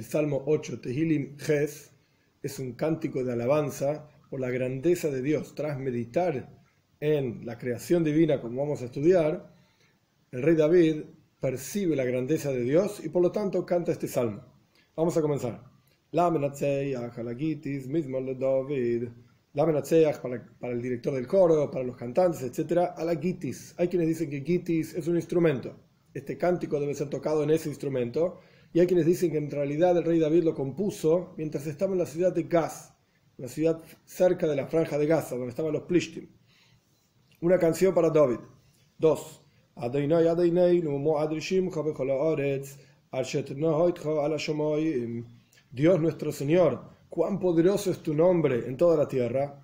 el Salmo 8, Tehilim Ges, es un cántico de alabanza por la grandeza de Dios. Tras meditar en la creación divina, como vamos a estudiar, el rey David percibe la grandeza de Dios y por lo tanto canta este salmo. Vamos a comenzar. La David. La para, para el director del coro, para los cantantes, etc. A la gitis. Hay quienes dicen que gitis es un instrumento. Este cántico debe ser tocado en ese instrumento. Y hay quienes dicen que en realidad el rey David lo compuso mientras estaba en la ciudad de Gaz, la ciudad cerca de la franja de Gaza, donde estaban los Plishtim. Una canción para David. Dos. Dios nuestro Señor, cuán poderoso es tu nombre en toda la tierra,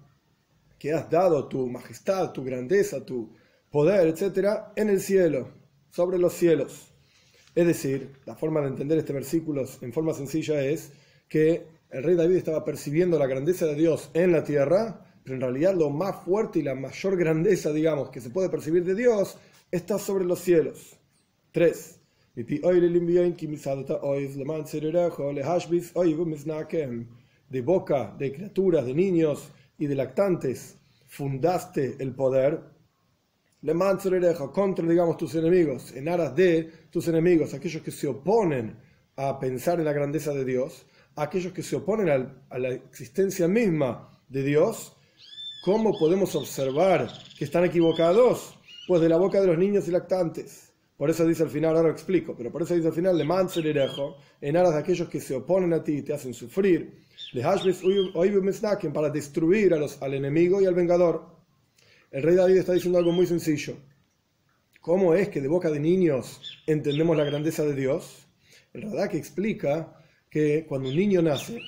que has dado tu majestad, tu grandeza, tu poder, etcétera, en el cielo, sobre los cielos. Es decir, la forma de entender este versículo en forma sencilla es que el rey David estaba percibiendo la grandeza de Dios en la tierra, pero en realidad lo más fuerte y la mayor grandeza, digamos, que se puede percibir de Dios está sobre los cielos. 3. De boca de criaturas, de niños y de lactantes fundaste el poder. Le contra, digamos, tus enemigos, en aras de tus enemigos, aquellos que se oponen a pensar en la grandeza de Dios, aquellos que se oponen a la existencia misma de Dios, ¿cómo podemos observar que están equivocados? Pues de la boca de los niños y lactantes. Por eso dice al final, ahora lo explico, pero por eso dice al final, le manzelerejo, en aras de aquellos que se oponen a ti y te hacen sufrir, para destruir a los, al enemigo y al vengador. El rey David está diciendo algo muy sencillo. ¿Cómo es que de boca de niños entendemos la grandeza de Dios? El que explica que cuando un niño nace,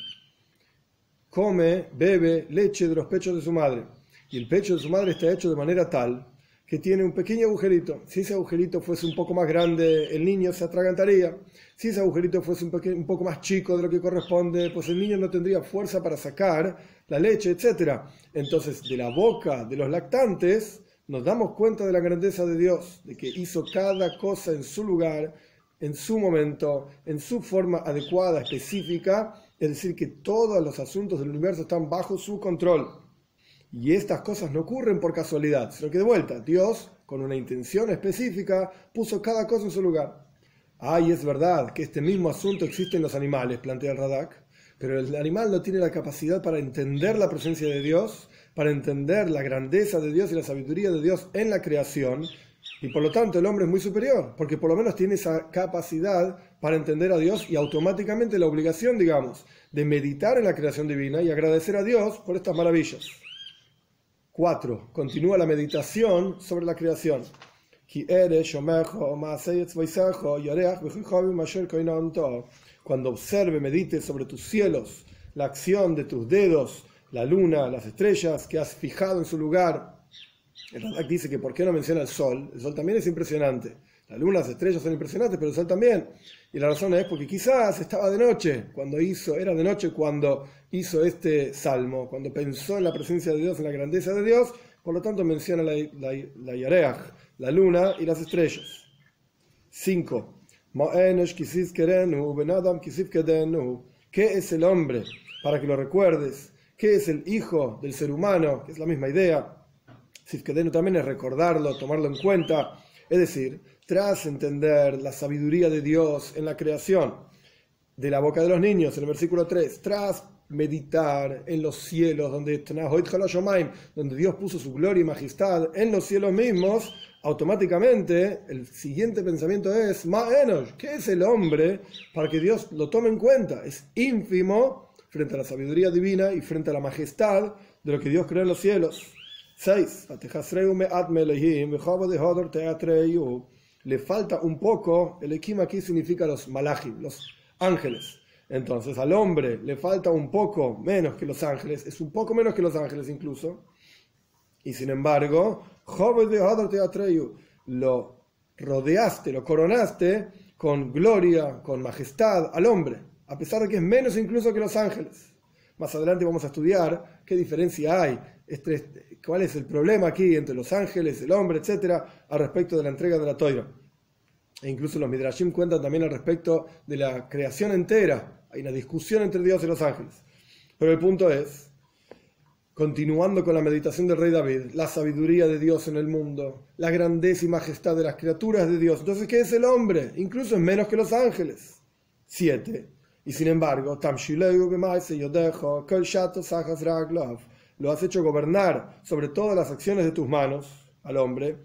come, bebe leche de los pechos de su madre. Y el pecho de su madre está hecho de manera tal que tiene un pequeño agujerito. Si ese agujerito fuese un poco más grande, el niño se atragantaría. Si ese agujerito fuese un, poco más chico de lo que corresponde, pues el niño no tendría fuerza para sacar la leche, etc. Entonces, de la boca de los lactantes, nos damos cuenta de la grandeza de Dios, de que hizo cada cosa en su lugar, en su momento, en su forma adecuada, específica, es decir, que todos los asuntos del universo están bajo su control. Y estas cosas no ocurren por casualidad, sino que de vuelta, Dios, con una intención específica, puso cada cosa en su lugar. Ay, es verdad que este mismo asunto existe en los animales, plantea el Radak, pero el animal no tiene la capacidad para entender la presencia de Dios, para entender la grandeza de Dios y la sabiduría de Dios en la creación, y por lo tanto el hombre es muy superior, porque por lo menos tiene esa capacidad para entender a Dios y automáticamente la obligación, digamos, de meditar en la creación divina y agradecer a Dios por estas maravillas. 4. Continúa la meditación sobre la creación. Cuando observe, medite sobre tus cielos, la acción de tus dedos, la luna, las estrellas que has fijado en su lugar. El Radak dice que por qué no menciona el sol. El sol también es impresionante. La luna, las estrellas son impresionantes, pero el sol también. Y la razón es porque quizás estaba de noche cuando hizo, era de noche cuando hizo este salmo, cuando pensó en la presencia de Dios, en la grandeza de Dios, por lo tanto menciona la, la, la luna y las estrellas. 5. ¿Qué es el hombre? Para que lo recuerdes. ¿Qué es el hijo del ser humano? Que es la misma idea. Sifkedenu también es recordarlo, tomarlo en cuenta. Es decir, tras entender la sabiduría de Dios en la creación, de la boca de los niños, en el versículo 3, tras meditar en los cielos, donde, donde Dios puso su gloria y majestad en los cielos mismos, automáticamente el siguiente pensamiento es, ¿qué es el hombre para que Dios lo tome en cuenta? Es ínfimo frente a la sabiduría divina y frente a la majestad de lo que Dios creó en los cielos. 6 le falta un poco, el equima aquí significa los malachim, los ángeles. Entonces al hombre le falta un poco menos que los ángeles, es un poco menos que los ángeles incluso. Y sin embargo, lo rodeaste, lo coronaste con gloria, con majestad al hombre, a pesar de que es menos incluso que los ángeles. Más adelante vamos a estudiar qué diferencia hay, este, cuál es el problema aquí entre los ángeles, el hombre, etcétera, al respecto de la entrega de la toira. E incluso los Midrashim cuentan también al respecto de la creación entera, Hay una discusión entre Dios y los ángeles. Pero el punto es, continuando con la meditación del rey David, la sabiduría de Dios en el mundo, la grandeza y majestad de las criaturas de Dios. Entonces, ¿qué es el hombre? Incluso es menos que los ángeles. Siete. Y sin embargo, lo has hecho gobernar sobre todas las acciones de tus manos al hombre,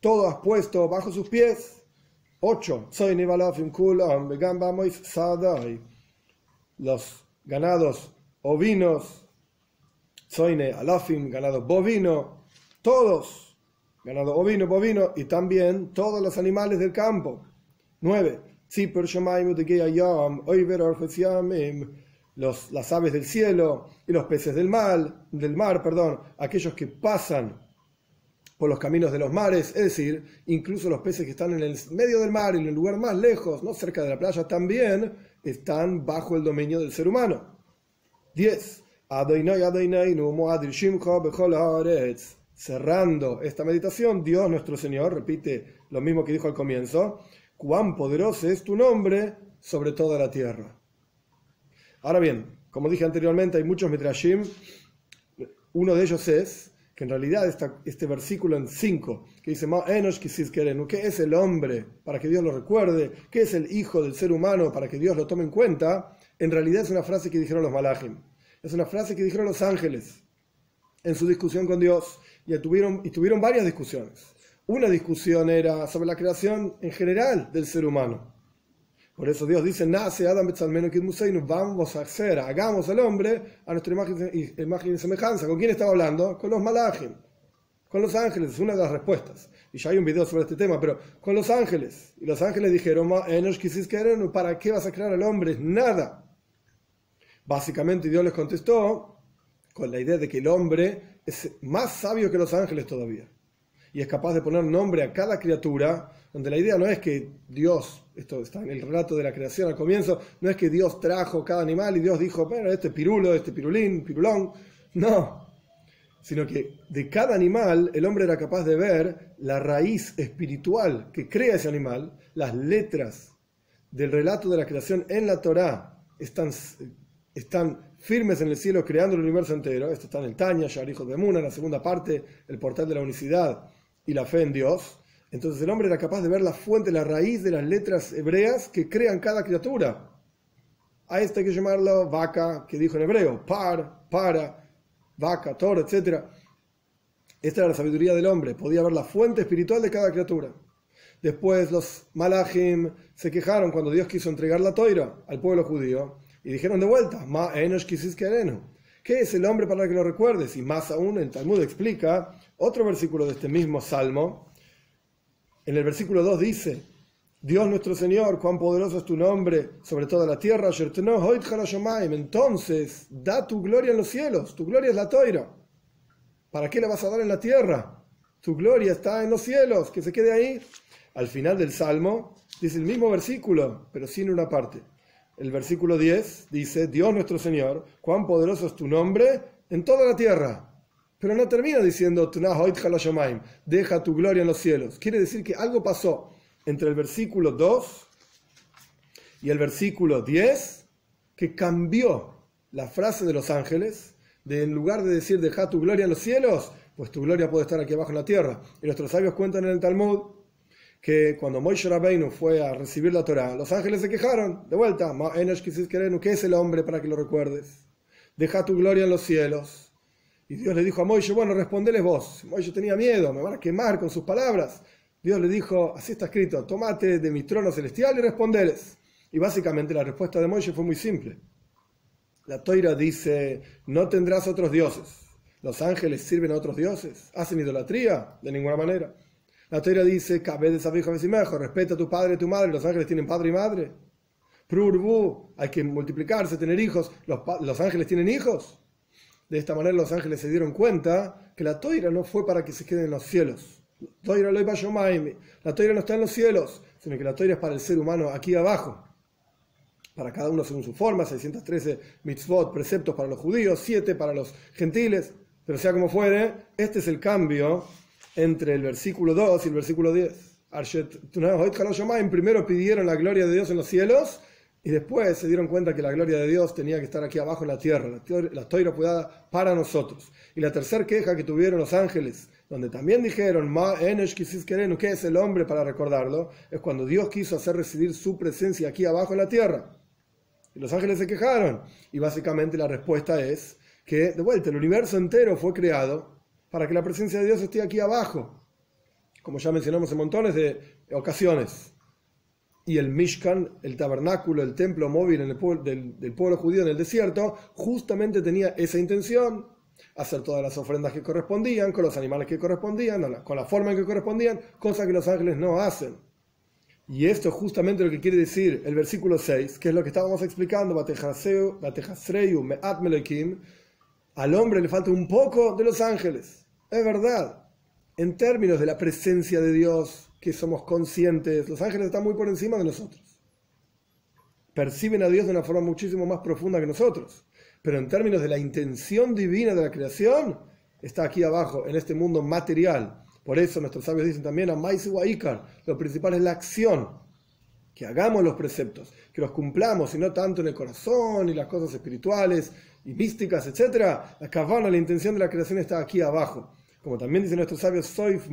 todo has puesto bajo sus pies. 8. Los ganados ovinos, soine alafim, ganado bovino, todos, ganado ovino, bovino, y también todos los animales del campo. 9. Los, las aves del cielo y los peces del mar, del mar, perdón, aquellos que pasan por los caminos de los mares, es decir, incluso los peces que están en el medio del mar, en el lugar más lejos, no cerca de la playa, también están bajo el dominio del ser humano. 10. Cerrando esta meditación, Dios nuestro Señor repite lo mismo que dijo al comienzo, cuán poderoso es tu nombre sobre toda la tierra. Ahora bien, como dije anteriormente, hay muchos mitrashim, uno de ellos es que en realidad este versículo en 5, que dice, ¿qué es el hombre para que Dios lo recuerde? ¿Qué es el hijo del ser humano para que Dios lo tome en cuenta? En realidad es una frase que dijeron los malachim. Es una frase que dijeron los ángeles en su discusión con Dios. Y tuvieron, y tuvieron varias discusiones. Una discusión era sobre la creación en general del ser humano. Por eso Dios dice, nace Adam vamos a hacer, hagamos al hombre a nuestra imagen, imagen y semejanza. ¿Con quién estaba hablando? Con los malajim, con los ángeles, es una de las respuestas. Y ya hay un video sobre este tema, pero con los ángeles. Y los ángeles dijeron, ¿para qué vas a crear al hombre? Nada. Básicamente Dios les contestó con la idea de que el hombre es más sabio que los ángeles todavía. Y es capaz de poner nombre a cada criatura donde la idea no es que Dios, esto está en el relato de la creación al comienzo, no es que Dios trajo cada animal y Dios dijo, bueno, este pirulo, este pirulín, pirulón, no, sino que de cada animal el hombre era capaz de ver la raíz espiritual que crea ese animal, las letras del relato de la creación en la Torá están, están firmes en el cielo creando el universo entero, esto está en el Tanya, de Muna, en la segunda parte, el portal de la unicidad y la fe en Dios, entonces el hombre era capaz de ver la fuente, la raíz de las letras hebreas que crean cada criatura. A esto hay que llamarlo vaca, que dijo en hebreo, par, para, vaca, toro, etc. Esta era la sabiduría del hombre, podía ver la fuente espiritual de cada criatura. Después los malachim se quejaron cuando Dios quiso entregar la toira al pueblo judío y dijeron de vuelta, Ma enosh ¿Qué es el hombre para que lo recuerdes? Y más aún, el Talmud explica otro versículo de este mismo salmo, en el versículo 2 dice, Dios nuestro Señor, cuán poderoso es tu nombre sobre toda la tierra, entonces da tu gloria en los cielos, tu gloria es la toira. ¿Para qué la vas a dar en la tierra? Tu gloria está en los cielos, que se quede ahí. Al final del Salmo dice el mismo versículo, pero sin una parte. El versículo 10 dice, Dios nuestro Señor, cuán poderoso es tu nombre en toda la tierra. Pero no termina diciendo, deja tu gloria en los cielos. Quiere decir que algo pasó entre el versículo 2 y el versículo 10 que cambió la frase de los ángeles, de en lugar de decir, deja tu gloria en los cielos, pues tu gloria puede estar aquí abajo en la tierra. Y nuestros sabios cuentan en el Talmud que cuando Moisés Rabbeinu fue a recibir la Torah, los ángeles se quejaron, de vuelta, ¿qué es el hombre para que lo recuerdes? Deja tu gloria en los cielos y Dios le dijo a Moisés, bueno, respondeles vos. Moisés tenía miedo, me van a quemar con sus palabras. Dios le dijo, así está escrito, tomate de mi trono celestial y respondeles. Y básicamente la respuesta de Moisés fue muy simple. La toira dice, no tendrás otros dioses. ¿Los ángeles sirven a otros dioses? ¿Hacen idolatría? De ninguna manera. La toira dice, respeta a tu padre y tu madre. ¿Los ángeles tienen padre y madre? Prurbu, hay que multiplicarse, tener hijos. ¿Los, los ángeles tienen hijos? De esta manera los ángeles se dieron cuenta que la toira no fue para que se queden en los cielos. La toira no está en los cielos, sino que la toira es para el ser humano aquí abajo. Para cada uno según su forma, 613 mitzvot, preceptos para los judíos, 7 para los gentiles. Pero sea como fuere, este es el cambio entre el versículo 2 y el versículo 10. Primero pidieron la gloria de Dios en los cielos Y después se dieron cuenta que la gloria de Dios tenía que estar aquí abajo en la tierra, la toira fue dada para nosotros. Y la tercera queja que tuvieron los ángeles, donde también dijeron, ¿qué es el hombre para recordarlo? Es cuando Dios quiso hacer residir su presencia aquí abajo en la tierra. Y los ángeles se quejaron. Y básicamente la respuesta es que, de vuelta, el universo entero fue creado para que la presencia de Dios esté aquí abajo. Como ya mencionamos en montones de ocasiones y el Mishkan, el tabernáculo, el templo móvil del, pueblo judío en el desierto, justamente tenía esa intención, hacer todas las ofrendas que correspondían, con los animales que correspondían, con la forma en que correspondían, cosa que los ángeles no hacen. Y esto es justamente lo que quiere decir el versículo 6, que es lo que estábamos explicando, al hombre le falta un poco de los ángeles. Es verdad, en términos de la presencia de Dios, que somos conscientes, los ángeles están muy por encima de nosotros. Perciben a Dios de una forma muchísimo más profunda que nosotros. Pero en términos de la intención divina de la creación, está aquí abajo, en este mundo material. Por eso nuestros sabios dicen también a Maisu lo principal es la acción, que hagamos los preceptos, que los cumplamos, y no tanto en el corazón y las cosas espirituales y místicas, etc. La kavana, la intención de la creación está aquí abajo. Como también dicen nuestros sabios, Soif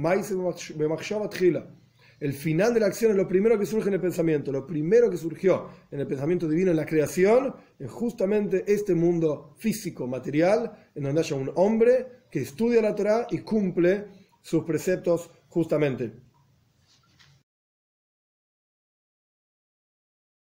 el final de la acción es lo primero que surge en el pensamiento. Lo primero que surgió en el pensamiento divino, en la creación, es justamente este mundo físico, material, en donde haya un hombre que estudia la Torah y cumple sus preceptos justamente.